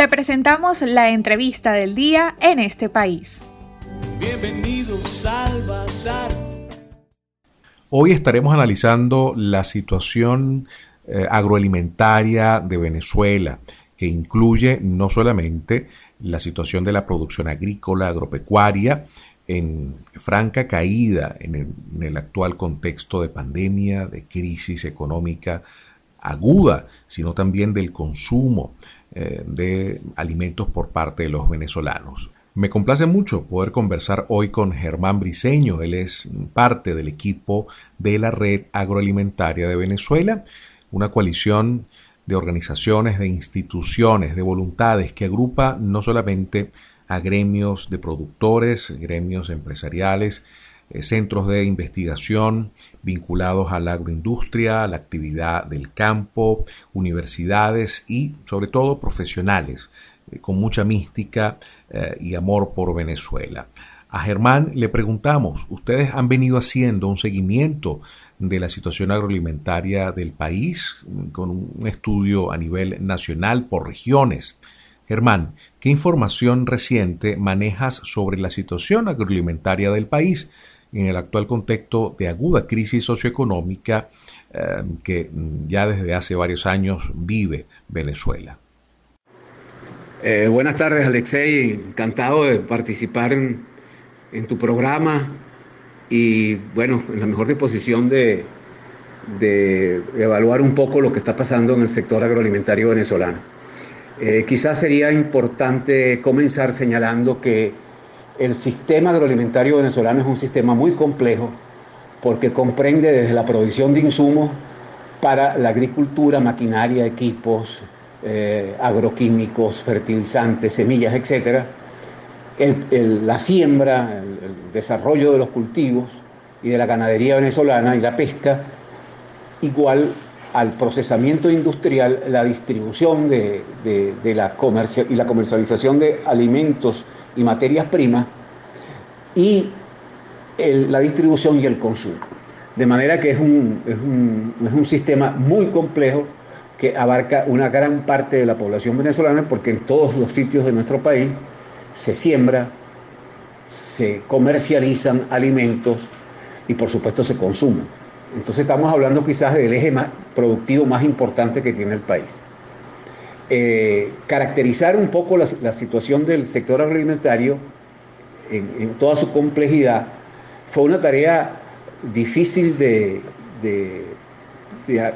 Te presentamos la entrevista del día en este país. Bienvenidos al Bazar. Hoy estaremos analizando la situación eh, agroalimentaria de Venezuela, que incluye no solamente la situación de la producción agrícola, agropecuaria, en franca caída en el, en el, actual contexto de pandemia, de crisis económica aguda, sino también del consumo eh, de alimentos por parte de los venezolanos. Me complace mucho poder conversar hoy con Germán Briceño. Él es parte del equipo de la Red Agroalimentaria de Venezuela, una coalición de organizaciones, de instituciones, de voluntades que agrupa no solamente a gremios de productores, gremios empresariales, centros de investigación vinculados a la agroindustria, a la actividad del campo, universidades y sobre todo profesionales eh, con mucha mística eh, y amor por Venezuela. A Germán le preguntamos, ¿ustedes han venido haciendo un seguimiento de la situación agroalimentaria del país con un estudio a nivel nacional por regiones? Germán, ¿qué información reciente manejas sobre la situación agroalimentaria del país en el actual contexto de aguda crisis socioeconómica eh, que ya desde hace varios años vive Venezuela? Eh, buenas tardes, Alexei. Encantado de participar en, en, tu programa y, bueno, en la mejor disposición de, de, evaluar un poco lo que está pasando en el sector agroalimentario venezolano. Eh, quizás sería importante comenzar señalando que el sistema agroalimentario venezolano es un sistema muy complejo porque comprende desde la provisión de insumos para la agricultura, maquinaria, equipos, eh, agroquímicos, fertilizantes, semillas, etc. la siembra, el, desarrollo de los cultivos y de la ganadería venezolana y la pesca, igual al procesamiento industrial, la distribución de, la y la comercialización de alimentos y materias primas y la distribución y el consumo. De manera que es un, es un, es un sistema muy complejo que abarca una gran parte de la población venezolana porque en todos los sitios de nuestro país se siembra, se comercializan alimentos y por supuesto se consumen. Entonces estamos hablando quizás del eje más productivo más importante que tiene el país. Eh, caracterizar un poco la, la, situación del sector agroalimentario en, toda su complejidad fue una tarea difícil de,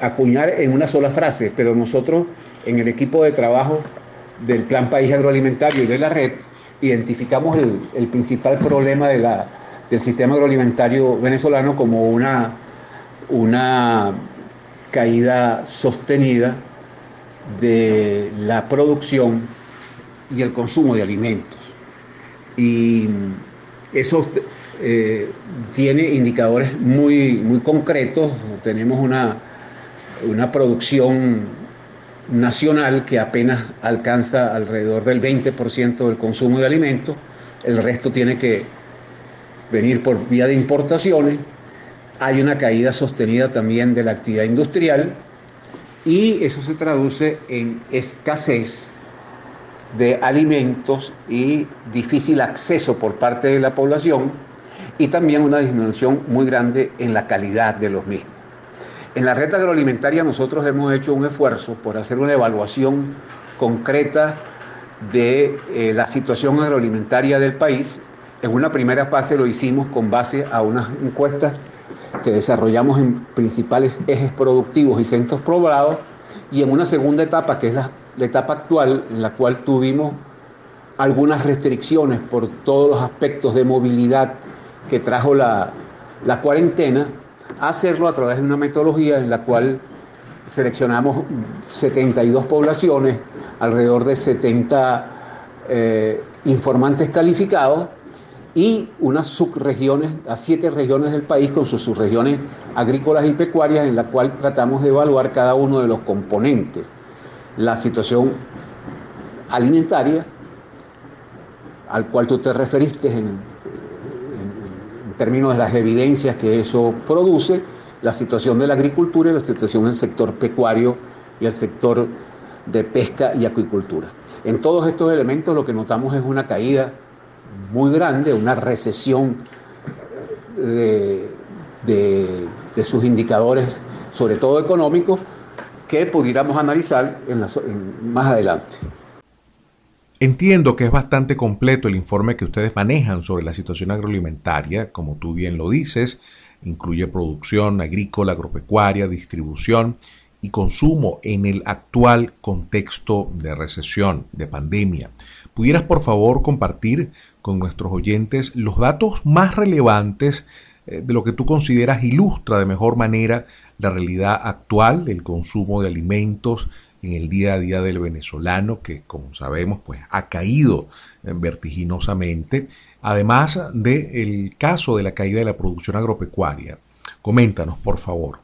acuñar en una sola frase, pero nosotros en el equipo de trabajo del Plan País Agroalimentario y de la red identificamos el, principal problema del sistema agroalimentario venezolano como una caída sostenida de la producción y el consumo de alimentos. Y eso eh, tiene indicadores muy, muy concretos. Tenemos una, una producción nacional que apenas alcanza alrededor del 20% del consumo de alimentos, el resto tiene que venir por vía de importaciones, hay una caída sostenida también de la actividad industrial y eso se traduce en escasez de alimentos y difícil acceso por parte de la población y también una disminución muy grande en la calidad de los mismos. En la red agroalimentaria nosotros hemos hecho un esfuerzo por hacer una evaluación concreta de eh, la situación agroalimentaria del país. En una primera fase lo hicimos con base a unas encuestas que desarrollamos en principales ejes productivos y centros poblados y en una segunda etapa, que es la, etapa actual, en la cual tuvimos algunas restricciones por todos los aspectos de movilidad que trajo la, la cuarentena, hacerlo a través de una metodología en la cual seleccionamos 72 poblaciones, alrededor de 70 eh, informantes calificados y unas subregiones, a siete regiones del país con sus subregiones agrícolas y pecuarias en la cual tratamos de evaluar cada uno de los componentes. La situación alimentaria, al cual tú te referiste en, términos de las evidencias que eso produce, la situación de la agricultura y la situación del sector pecuario y el sector de pesca y acuicultura. En todos estos elementos lo que notamos es una caída muy grande, una recesión de, sus indicadores, sobre todo económicos, que pudiéramos analizar más adelante. Entiendo que es bastante completo el informe que ustedes manejan sobre la situación agroalimentaria, como tú bien lo dices, incluye producción agrícola, agropecuaria, distribución y consumo en el actual contexto de recesión, de pandemia. ¿Pudieras por favor compartir con nuestros oyentes los datos más relevantes eh, de lo que tú consideras ilustra de mejor manera la realidad actual, el consumo de alimentos en el día a día del venezolano, que como sabemos pues ha caído eh, vertiginosamente, además del caso de la caída de la producción agropecuaria. Coméntanos, por favor.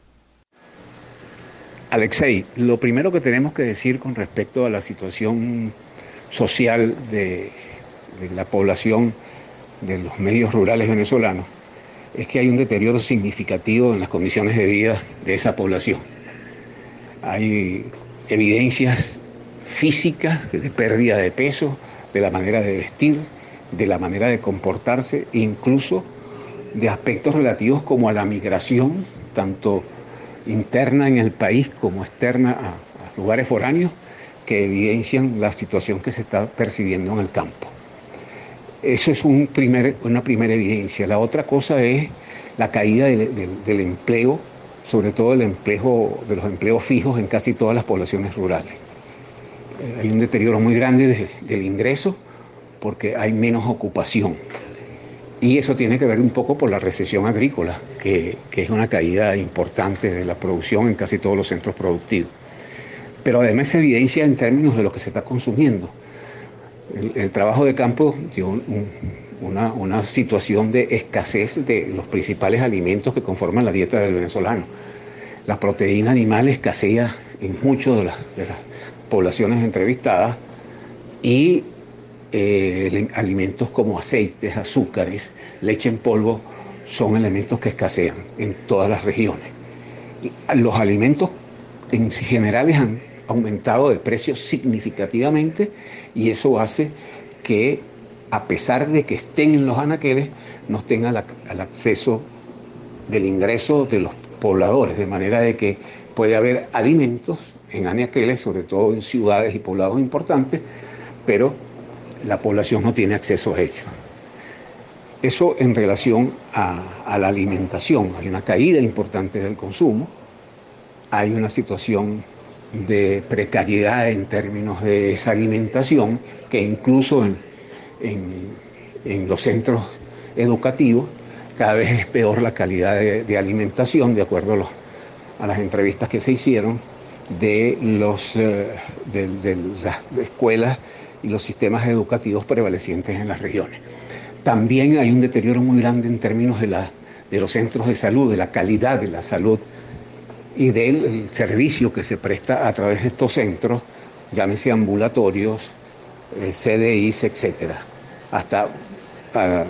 Alexei, lo primero que tenemos que decir con respecto a la situación social de, la población de los medios rurales venezolanos es que hay un deterioro significativo en las condiciones de vida de esa población. Hay evidencias físicas de pérdida de peso, de la manera de vestir, de la manera de comportarse, incluso de aspectos relativos como a la migración, tanto interna en el país como externa a, lugares foráneos que evidencian la situación que se está percibiendo en el campo. Eso es una primera evidencia. La otra cosa es la caída del, empleo, sobre todo el empleo, de los empleos fijos en casi todas las poblaciones rurales. Eh, hay un deterioro muy grande del ingreso porque hay menos ocupación. Y eso tiene que ver un poco por la recesión agrícola, que, es una caída importante de la producción en casi todos los centros productivos. Pero además se evidencia en términos de lo que se está consumiendo. El, trabajo de campo dio una, una, situación de escasez de los principales alimentos que conforman la dieta del venezolano. La proteína animal escasea en muchas de de las poblaciones entrevistadas y eh, alimentos como aceites, azúcares, leche en polvo, son elementos que escasean en todas las regiones. Los alimentos en general han aumentado de precio significativamente y eso hace que a pesar de que estén en los anaqueles, no tengan el acceso del ingreso de los pobladores, de manera de que puede haber alimentos en anaqueles, sobre todo en ciudades y poblados importantes, pero la población no tiene acceso a ello. Eso en relación a, la alimentación. Hay una caída importante del consumo, hay una situación de precariedad en términos de esa alimentación, que incluso en, los centros educativos cada vez es peor la calidad de, alimentación, de acuerdo a, las entrevistas que se hicieron de, los, eh, de las escuelas y los sistemas educativos prevalecientes en las regiones. También hay un deterioro muy grande en términos de, la, de los centros de salud, de la calidad de la salud y del servicio que se presta a través de estos centros, llámese ambulatorios, eh, CDIs, etcétera, hasta ah,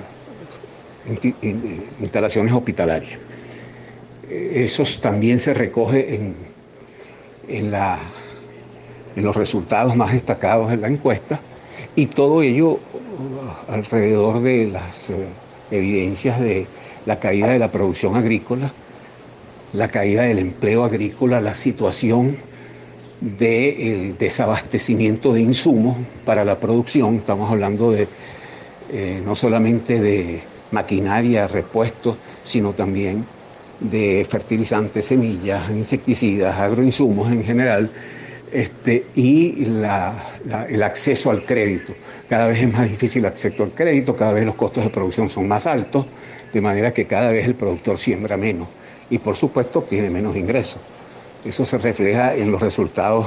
instalaciones hospitalarias. Eso también se recoge en, en la en los resultados más destacados de la encuesta y todo ello uh, alrededor de las eh, evidencias de la caída de la producción agrícola, la caída del empleo agrícola, la situación del desabastecimiento de insumos para la producción. Estamos hablando de eh, no solamente de maquinaria, repuestos, sino también de fertilizantes, semillas, insecticidas, agroinsumos en general este, y el acceso al crédito. Cada vez es más difícil el acceso al crédito, cada vez los costos de producción son más altos, de manera que cada vez el productor siembra menos y por supuesto tiene menos ingresos. Eso se refleja en los resultados,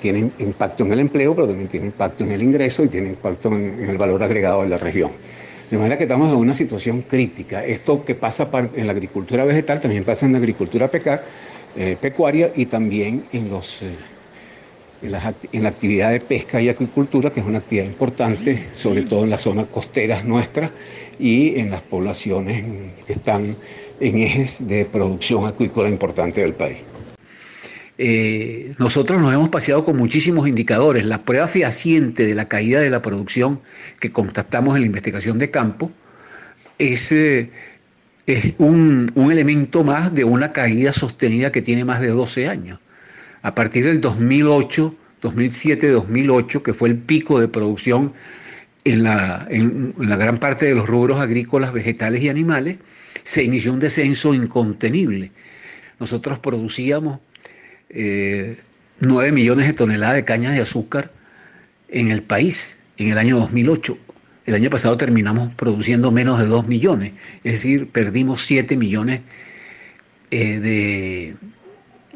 tiene impacto en el empleo, pero también tiene impacto en el ingreso y tiene impacto en, el valor agregado de la región. De manera que estamos en una situación crítica. Esto que pasa en la agricultura vegetal también pasa en la agricultura pecar eh, pecuaria y también en, los, eh, en, la actividad de pesca y acuicultura, que es una actividad importante, sobre todo en las zonas costeras nuestras y en las poblaciones que están en ejes de producción acuícola importante del país. eh, nosotros nos hemos paseado con muchísimos indicadores. La prueba fehaciente de la caída de la producción que contactamos en la investigación de campo es, eh, es un, un, elemento más de una caída sostenida que tiene más de 12 años. A partir del 2008, 2007-2008, que fue el pico de producción en la, en la gran parte de los rubros agrícolas, vegetales y animales, se inició un descenso incontenible. Nosotros producíamos 9 eh, millones de toneladas de cañas de azúcar en el país en el año 2008. El año pasado terminamos produciendo menos de 2 millones, es decir, perdimos 7 millones eh, de,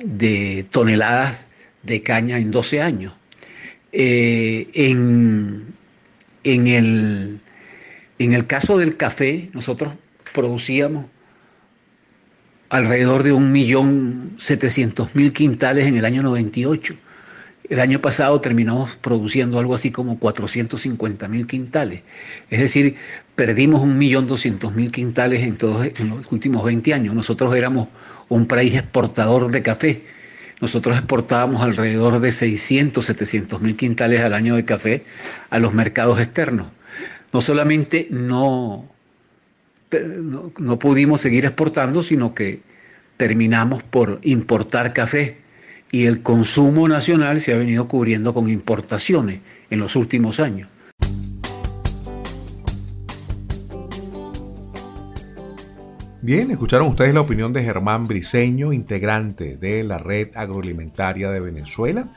de, toneladas de caña en 12 años. Eh, en, en, el, en el caso del café, nosotros producíamos alrededor de 1.700.000 quintales en el año 98. El año pasado terminamos produciendo algo así como 450.000 quintales. Es decir, perdimos 1.200.000 quintales en, todos, los últimos 20 años. Nosotros éramos un país exportador de café. Nosotros exportábamos alrededor de 600, 700 mil quintales al año de café a los mercados externos. No solamente no, no, pudimos seguir exportando, sino que terminamos por importar café y el consumo nacional se ha venido cubriendo con importaciones en los últimos años. Bien, escucharon ustedes la opinión de Germán Briceño, integrante de la Red Agroalimentaria de Venezuela,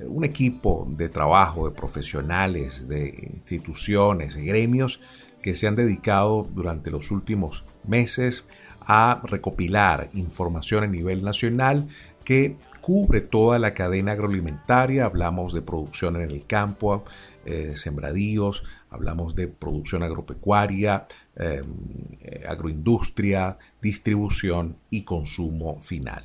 un equipo de trabajo de profesionales, de instituciones, de gremios que se han dedicado durante los últimos meses a recopilar información a nivel nacional que cubre toda la cadena agroalimentaria. Hablamos de producción en el campo, eh, sembradíos, hablamos de producción agropecuaria, eh, eh, agroindustria, distribución y consumo final.